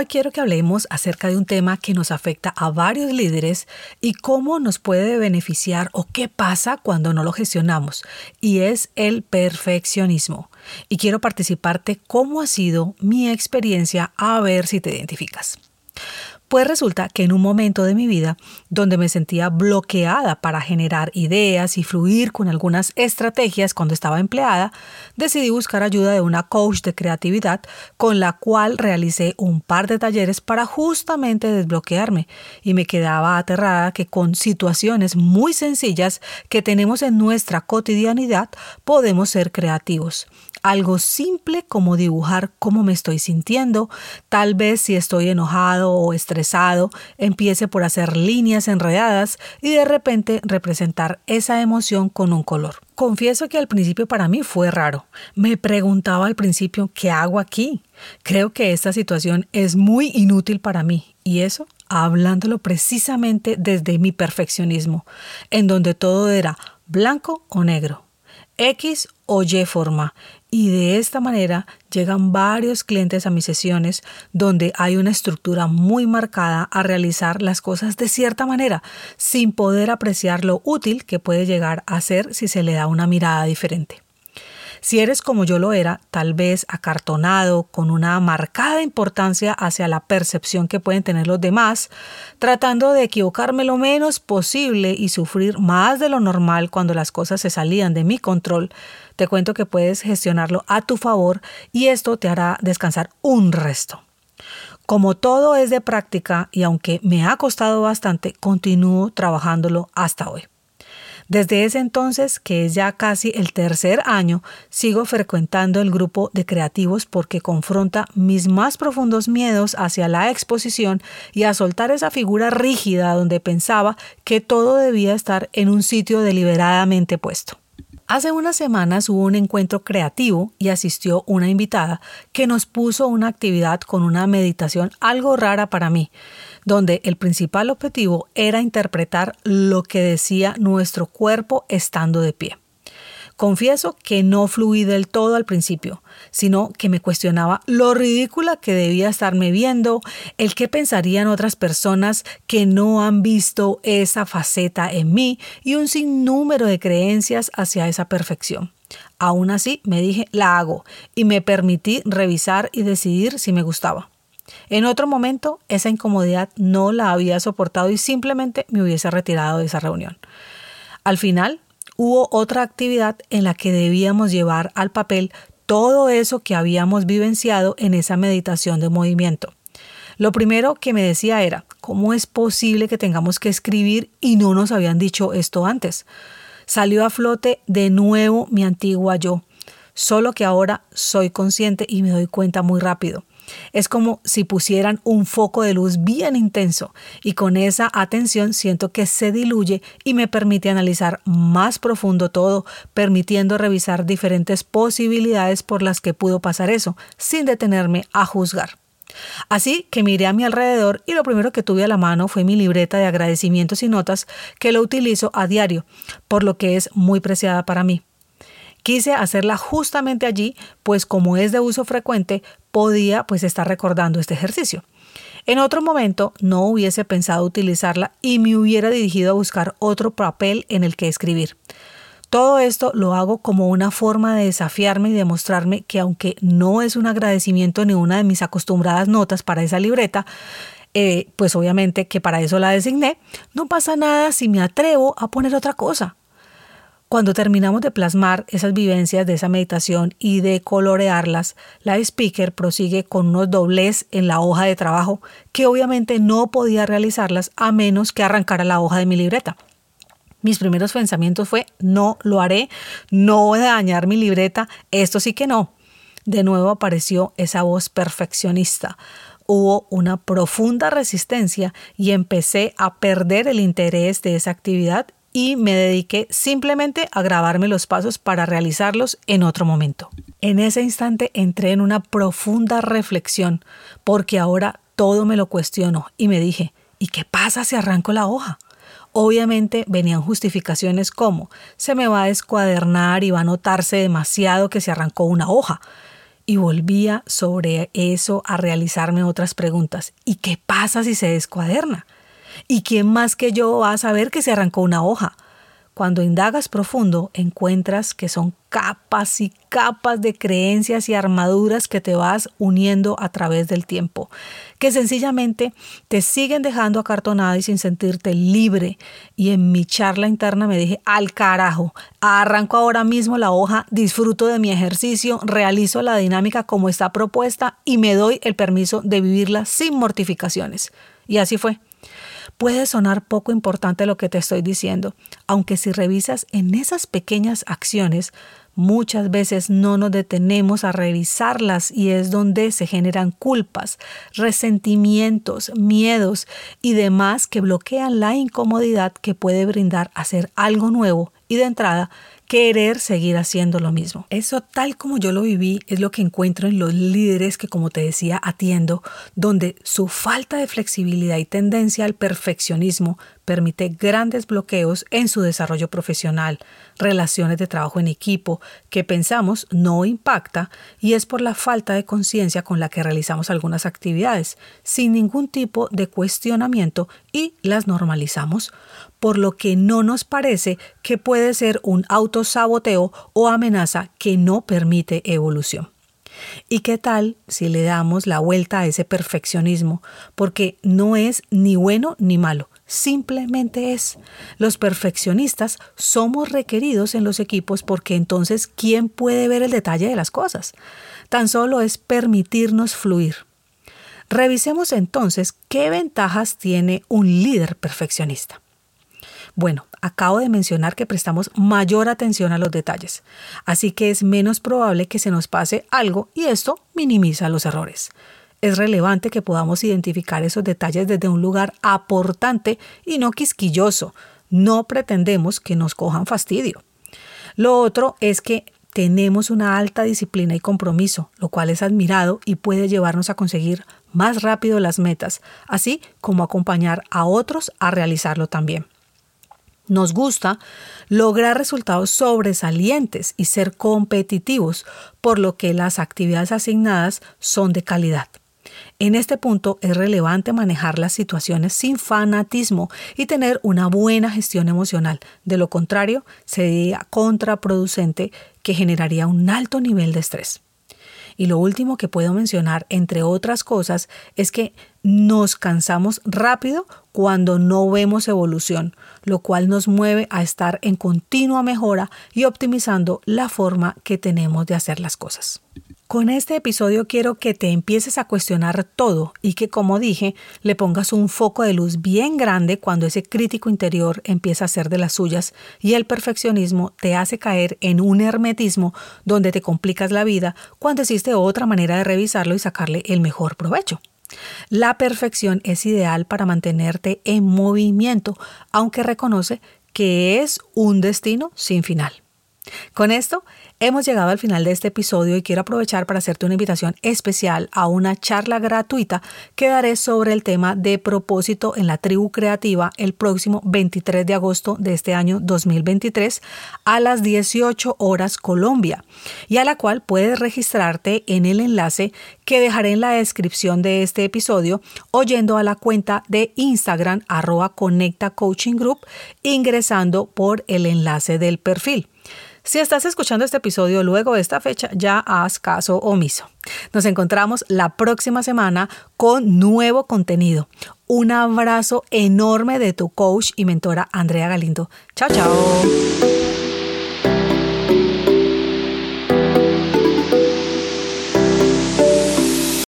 Hoy quiero que hablemos acerca de un tema que nos afecta a varios líderes y cómo nos puede beneficiar o qué pasa cuando no lo gestionamos, y es el perfeccionismo. Y quiero participarte cómo ha sido mi experiencia a ver si te identificas. Pues resulta que en un momento de mi vida donde me sentía bloqueada para generar ideas y fluir con algunas estrategias cuando estaba empleada, decidí buscar ayuda de una coach de creatividad con la cual realicé un par de talleres para justamente desbloquearme. Y me quedaba aterrada que con situaciones muy sencillas que tenemos en nuestra cotidianidad podemos ser creativos algo simple como dibujar cómo me estoy sintiendo. Tal vez si estoy enojado o estresado, empiece por hacer líneas enredadas y de repente representar esa emoción con un color. Confieso que al principio para mí fue raro. Me preguntaba al principio, ¿qué hago aquí? Creo que esta situación es muy inútil para mí. Y eso hablándolo precisamente desde mi perfeccionismo, en donde todo era blanco o negro, X o Y forma. Y de esta manera llegan varios clientes a mis sesiones donde hay una estructura muy marcada a realizar las cosas de cierta manera, sin poder apreciar lo útil que puede llegar a ser si se le da una mirada diferente. Si eres como yo lo era, tal vez acartonado, con una marcada importancia hacia la percepción que pueden tener los demás, tratando de equivocarme lo menos posible y sufrir más de lo normal cuando las cosas se salían de mi control, te cuento que puedes gestionarlo a tu favor y esto te hará descansar un resto. Como todo es de práctica y aunque me ha costado bastante, continúo trabajándolo hasta hoy. Desde ese entonces, que es ya casi el tercer año, sigo frecuentando el grupo de creativos porque confronta mis más profundos miedos hacia la exposición y a soltar esa figura rígida donde pensaba que todo debía estar en un sitio deliberadamente puesto. Hace unas semanas hubo un encuentro creativo y asistió una invitada que nos puso una actividad con una meditación algo rara para mí, donde el principal objetivo era interpretar lo que decía nuestro cuerpo estando de pie. Confieso que no fluí del todo al principio, sino que me cuestionaba lo ridícula que debía estarme viendo, el qué pensarían otras personas que no han visto esa faceta en mí y un sinnúmero de creencias hacia esa perfección. Aún así, me dije, la hago y me permití revisar y decidir si me gustaba. En otro momento, esa incomodidad no la había soportado y simplemente me hubiese retirado de esa reunión. Al final, hubo otra actividad en la que debíamos llevar al papel todo eso que habíamos vivenciado en esa meditación de movimiento. Lo primero que me decía era, ¿cómo es posible que tengamos que escribir y no nos habían dicho esto antes? Salió a flote de nuevo mi antigua yo, solo que ahora soy consciente y me doy cuenta muy rápido. Es como si pusieran un foco de luz bien intenso y con esa atención siento que se diluye y me permite analizar más profundo todo, permitiendo revisar diferentes posibilidades por las que pudo pasar eso, sin detenerme a juzgar. Así que miré a mi alrededor y lo primero que tuve a la mano fue mi libreta de agradecimientos y notas que lo utilizo a diario, por lo que es muy preciada para mí. Quise hacerla justamente allí, pues como es de uso frecuente, podía pues estar recordando este ejercicio. En otro momento no hubiese pensado utilizarla y me hubiera dirigido a buscar otro papel en el que escribir. Todo esto lo hago como una forma de desafiarme y demostrarme que aunque no es un agradecimiento ni una de mis acostumbradas notas para esa libreta, eh, pues obviamente que para eso la designé, no pasa nada si me atrevo a poner otra cosa. Cuando terminamos de plasmar esas vivencias de esa meditación y de colorearlas, la speaker prosigue con unos dobles en la hoja de trabajo que obviamente no podía realizarlas a menos que arrancara la hoja de mi libreta. Mis primeros pensamientos fue, no lo haré, no voy a dañar mi libreta, esto sí que no. De nuevo apareció esa voz perfeccionista hubo una profunda resistencia y empecé a perder el interés de esa actividad y me dediqué simplemente a grabarme los pasos para realizarlos en otro momento. En ese instante entré en una profunda reflexión porque ahora todo me lo cuestiono y me dije, ¿y qué pasa si arranco la hoja? Obviamente venían justificaciones como se me va a descuadernar y va a notarse demasiado que se arrancó una hoja. Y volvía sobre eso a realizarme otras preguntas. ¿Y qué pasa si se descuaderna? ¿Y quién más que yo va a saber que se arrancó una hoja? Cuando indagas profundo, encuentras que son capas y capas de creencias y armaduras que te vas uniendo a través del tiempo, que sencillamente te siguen dejando acartonada y sin sentirte libre. Y en mi charla interna me dije, al carajo, arranco ahora mismo la hoja, disfruto de mi ejercicio, realizo la dinámica como está propuesta y me doy el permiso de vivirla sin mortificaciones. Y así fue. Puede sonar poco importante lo que te estoy diciendo, aunque si revisas en esas pequeñas acciones, muchas veces no nos detenemos a revisarlas y es donde se generan culpas, resentimientos, miedos y demás que bloquean la incomodidad que puede brindar hacer algo nuevo y de entrada querer seguir haciendo lo mismo. Eso tal como yo lo viví es lo que encuentro en los líderes que como te decía atiendo, donde su falta de flexibilidad y tendencia al perfeccionismo permite grandes bloqueos en su desarrollo profesional, relaciones de trabajo en equipo que pensamos no impacta y es por la falta de conciencia con la que realizamos algunas actividades, sin ningún tipo de cuestionamiento y las normalizamos por lo que no nos parece que puede ser un autosaboteo o amenaza que no permite evolución. ¿Y qué tal si le damos la vuelta a ese perfeccionismo? Porque no es ni bueno ni malo, simplemente es. Los perfeccionistas somos requeridos en los equipos porque entonces ¿quién puede ver el detalle de las cosas? Tan solo es permitirnos fluir. Revisemos entonces qué ventajas tiene un líder perfeccionista. Bueno, acabo de mencionar que prestamos mayor atención a los detalles, así que es menos probable que se nos pase algo y esto minimiza los errores. Es relevante que podamos identificar esos detalles desde un lugar aportante y no quisquilloso. No pretendemos que nos cojan fastidio. Lo otro es que tenemos una alta disciplina y compromiso, lo cual es admirado y puede llevarnos a conseguir más rápido las metas, así como acompañar a otros a realizarlo también. Nos gusta lograr resultados sobresalientes y ser competitivos, por lo que las actividades asignadas son de calidad. En este punto es relevante manejar las situaciones sin fanatismo y tener una buena gestión emocional. De lo contrario, sería contraproducente que generaría un alto nivel de estrés. Y lo último que puedo mencionar, entre otras cosas, es que nos cansamos rápido cuando no vemos evolución, lo cual nos mueve a estar en continua mejora y optimizando la forma que tenemos de hacer las cosas. Con este episodio quiero que te empieces a cuestionar todo y que, como dije, le pongas un foco de luz bien grande cuando ese crítico interior empieza a ser de las suyas y el perfeccionismo te hace caer en un hermetismo donde te complicas la vida cuando existe otra manera de revisarlo y sacarle el mejor provecho. La perfección es ideal para mantenerte en movimiento, aunque reconoce que es un destino sin final. Con esto Hemos llegado al final de este episodio y quiero aprovechar para hacerte una invitación especial a una charla gratuita que daré sobre el tema de propósito en la tribu creativa el próximo 23 de agosto de este año 2023 a las 18 horas Colombia y a la cual puedes registrarte en el enlace que dejaré en la descripción de este episodio oyendo a la cuenta de Instagram arroba Conecta Coaching Group ingresando por el enlace del perfil. Si estás escuchando este episodio luego de esta fecha, ya haz caso omiso. Nos encontramos la próxima semana con nuevo contenido. Un abrazo enorme de tu coach y mentora Andrea Galindo. Chao, chao.